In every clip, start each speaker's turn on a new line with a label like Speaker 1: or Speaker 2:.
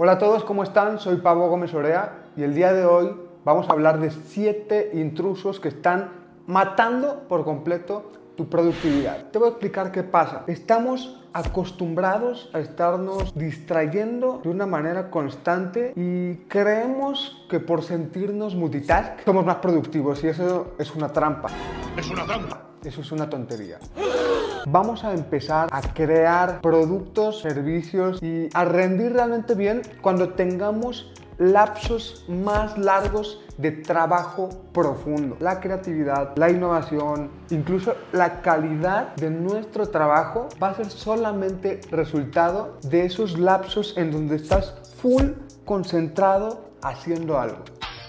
Speaker 1: Hola a todos, ¿cómo están? Soy Pablo Gómez Orea y el día de hoy vamos a hablar de 7 intrusos que están matando por completo tu productividad. Te voy a explicar qué pasa. Estamos acostumbrados a estarnos distrayendo de una manera constante y creemos que por sentirnos multitask somos más productivos y eso es una trampa.
Speaker 2: Es una trampa.
Speaker 1: Eso es una tontería. Vamos a empezar a crear productos, servicios y a rendir realmente bien cuando tengamos lapsos más largos de trabajo profundo. La creatividad, la innovación, incluso la calidad de nuestro trabajo va a ser solamente resultado de esos lapsos en donde estás full concentrado haciendo algo.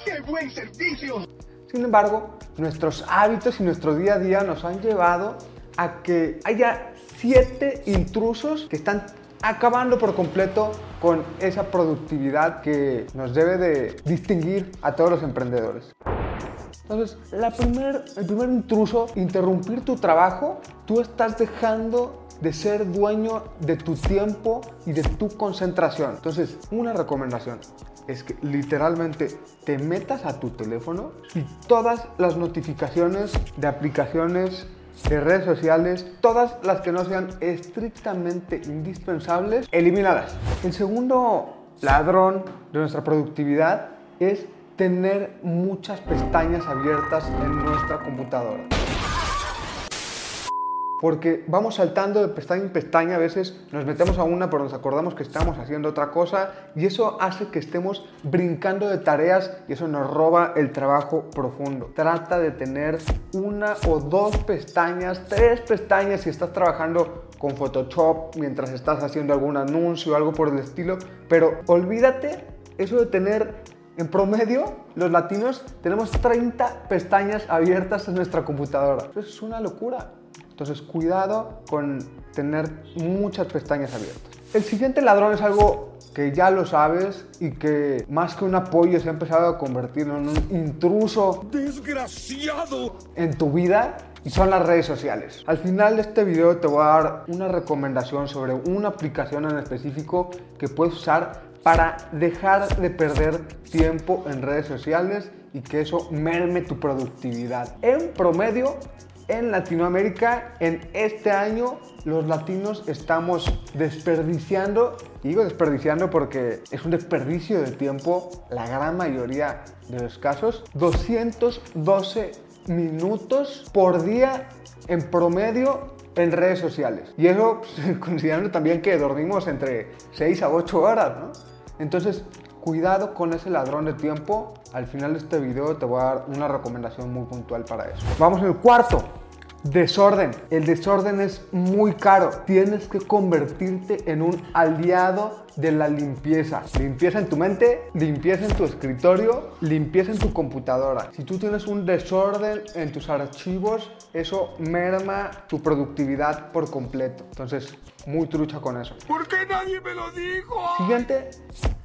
Speaker 2: ¡Qué buen servicio!
Speaker 1: Sin embargo, nuestros hábitos y nuestro día a día nos han llevado a que haya siete intrusos que están acabando por completo con esa productividad que nos debe de distinguir a todos los emprendedores. Entonces, la primer, el primer intruso, interrumpir tu trabajo, tú estás dejando de ser dueño de tu tiempo y de tu concentración. Entonces, una recomendación es que literalmente te metas a tu teléfono y todas las notificaciones de aplicaciones de redes sociales, todas las que no sean estrictamente indispensables, elimínalas. El segundo ladrón de nuestra productividad es tener muchas pestañas abiertas en nuestra computadora porque vamos saltando de pestaña en pestaña, a veces nos metemos a una pero nos acordamos que estamos haciendo otra cosa y eso hace que estemos brincando de tareas y eso nos roba el trabajo profundo. Trata de tener una o dos pestañas, tres pestañas si estás trabajando con Photoshop mientras estás haciendo algún anuncio o algo por el estilo, pero olvídate eso de tener en promedio, los latinos tenemos 30 pestañas abiertas en nuestra computadora. Eso es una locura. Entonces, cuidado con tener muchas pestañas abiertas. El siguiente ladrón es algo que ya lo sabes y que más que un apoyo se ha empezado a convertir en un intruso
Speaker 2: desgraciado
Speaker 1: en tu vida y son las redes sociales. Al final de este video te voy a dar una recomendación sobre una aplicación en específico que puedes usar para dejar de perder tiempo en redes sociales y que eso merme tu productividad. En promedio, en Latinoamérica en este año los latinos estamos desperdiciando, y digo desperdiciando porque es un desperdicio de tiempo, la gran mayoría de los casos, 212 minutos por día en promedio en redes sociales. Y eso pues, considerando también que dormimos entre 6 a 8 horas, ¿no? Entonces, cuidado con ese ladrón de tiempo. Al final de este video te voy a dar una recomendación muy puntual para eso. Vamos en el cuarto. Desorden. El desorden es muy caro. Tienes que convertirte en un aliado de la limpieza. Limpieza en tu mente, limpieza en tu escritorio, limpieza en tu computadora. Si tú tienes un desorden en tus archivos, eso merma tu productividad por completo. Entonces, muy trucha con eso.
Speaker 2: ¿Por qué nadie me lo dijo?
Speaker 1: Siguiente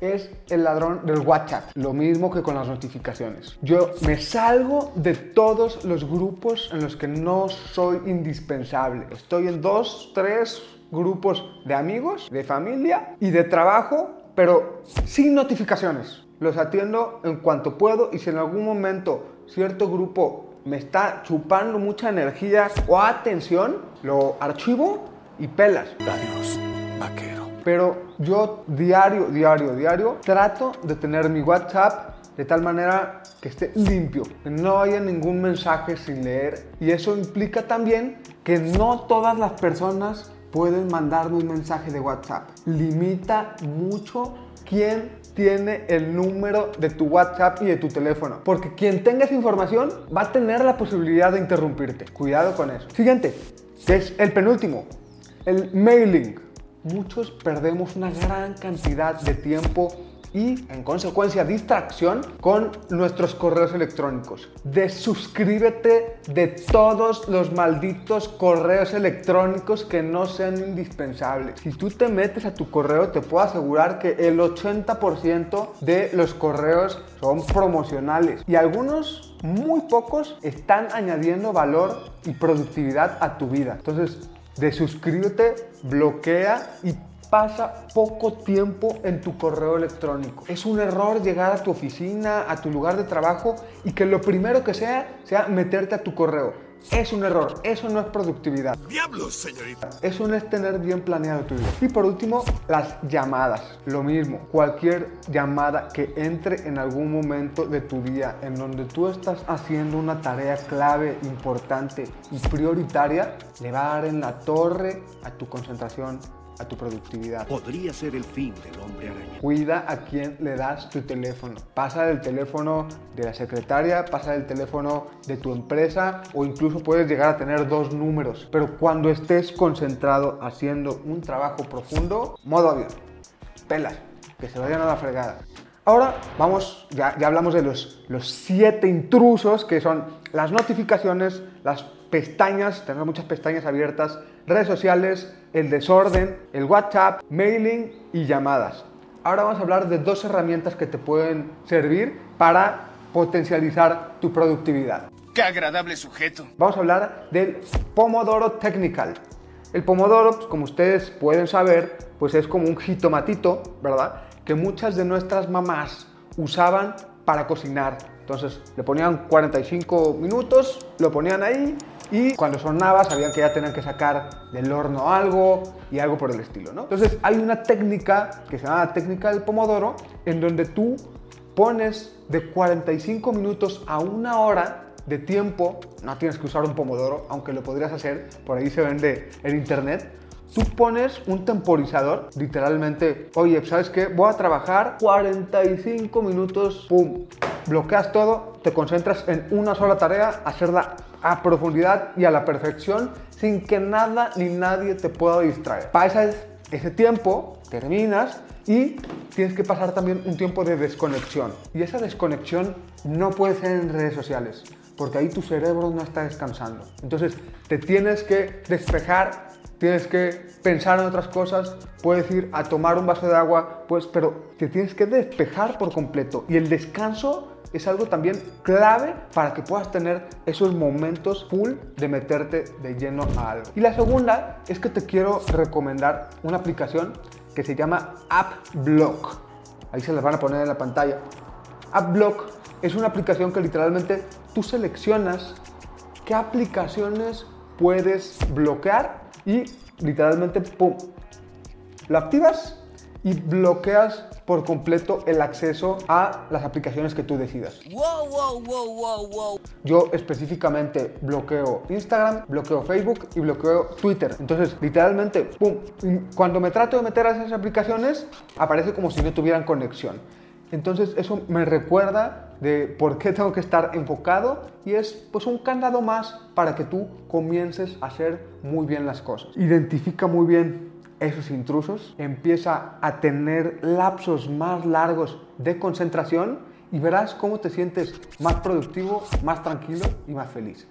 Speaker 1: es el ladrón del WhatsApp. Lo mismo que con las notificaciones. Yo me salgo de todos los grupos en los que no soy indispensable. Estoy en dos, tres grupos de amigos, de familia y de trabajo, pero sin notificaciones. Los atiendo en cuanto puedo y si en algún momento cierto grupo me está chupando mucha energía o atención, lo archivo y pelas.
Speaker 2: Adiós, vaquero.
Speaker 1: Pero yo diario, diario, diario trato de tener mi WhatsApp de tal manera que esté limpio, que no haya ningún mensaje sin leer. Y eso implica también que no todas las personas pueden mandarme un mensaje de WhatsApp. Limita mucho quién tiene el número de tu WhatsApp y de tu teléfono. Porque quien tenga esa información va a tener la posibilidad de interrumpirte. Cuidado con eso. Siguiente, que es el penúltimo, el mailing. Muchos perdemos una gran cantidad de tiempo y en consecuencia distracción con nuestros correos electrónicos. Desuscríbete de todos los malditos correos electrónicos que no sean indispensables. Si tú te metes a tu correo te puedo asegurar que el 80% de los correos son promocionales y algunos muy pocos están añadiendo valor y productividad a tu vida. Entonces, desuscríbete, bloquea y pasa poco tiempo en tu correo electrónico. Es un error llegar a tu oficina, a tu lugar de trabajo y que lo primero que sea sea meterte a tu correo. Es un error, eso no es productividad.
Speaker 2: ¡Diablos, señorita!
Speaker 1: Eso no es tener bien planeado tu vida. Y por último, las llamadas. Lo mismo, cualquier llamada que entre en algún momento de tu día en donde tú estás haciendo una tarea clave, importante y prioritaria, le va a dar en la torre a tu concentración, a tu productividad.
Speaker 3: Podría ser el fin del hombre araña.
Speaker 1: Cuida a quién le das tu teléfono. Pasa del teléfono de la secretaria, pasa del teléfono de tu empresa o incluso puedes llegar a tener dos números. Pero cuando estés concentrado haciendo un trabajo profundo, modo avión. Pelas, que se vayan a la fregada. Ahora vamos, ya, ya hablamos de los, los siete intrusos que son las notificaciones, las pestañas, tener muchas pestañas abiertas, redes sociales, el desorden, el WhatsApp, mailing y llamadas. Ahora vamos a hablar de dos herramientas que te pueden servir para potencializar tu productividad.
Speaker 2: ¡Qué agradable sujeto!
Speaker 1: Vamos a hablar del Pomodoro Technical. El Pomodoro, pues, como ustedes pueden saber, pues es como un jitomatito, ¿verdad? Que muchas de nuestras mamás usaban para cocinar. Entonces le ponían 45 minutos, lo ponían ahí y cuando sonaba sabían que ya tenían que sacar del horno algo y algo por el estilo, ¿no? Entonces hay una técnica que se llama técnica del pomodoro en donde tú pones de 45 minutos a una hora de tiempo, no tienes que usar un pomodoro, aunque lo podrías hacer, por ahí se vende en internet, Tú pones un temporizador, literalmente, oye, ¿sabes qué? Voy a trabajar 45 minutos, pum, bloqueas todo, te concentras en una sola tarea, hacerla a profundidad y a la perfección, sin que nada ni nadie te pueda distraer. Pasa ese tiempo, terminas y tienes que pasar también un tiempo de desconexión. Y esa desconexión no puede ser en redes sociales, porque ahí tu cerebro no está descansando. Entonces, te tienes que despejar tienes que pensar en otras cosas, puedes ir a tomar un vaso de agua, pues, pero te tienes que despejar por completo. Y el descanso es algo también clave para que puedas tener esos momentos full de meterte de lleno a algo. Y la segunda es que te quiero recomendar una aplicación que se llama AppBlock. Ahí se las van a poner en la pantalla. AppBlock es una aplicación que literalmente tú seleccionas qué aplicaciones puedes bloquear y literalmente, ¡pum! Lo activas y bloqueas por completo el acceso a las aplicaciones que tú decidas.
Speaker 4: Wow, wow, wow, wow, wow.
Speaker 1: Yo específicamente bloqueo Instagram, bloqueo Facebook y bloqueo Twitter. Entonces, literalmente, ¡pum! Cuando me trato de meter a esas aplicaciones, aparece como si no tuvieran conexión. Entonces eso me recuerda de por qué tengo que estar enfocado y es pues un candado más para que tú comiences a hacer muy bien las cosas. Identifica muy bien esos intrusos, empieza a tener lapsos más largos de concentración y verás cómo te sientes más productivo, más tranquilo y más feliz.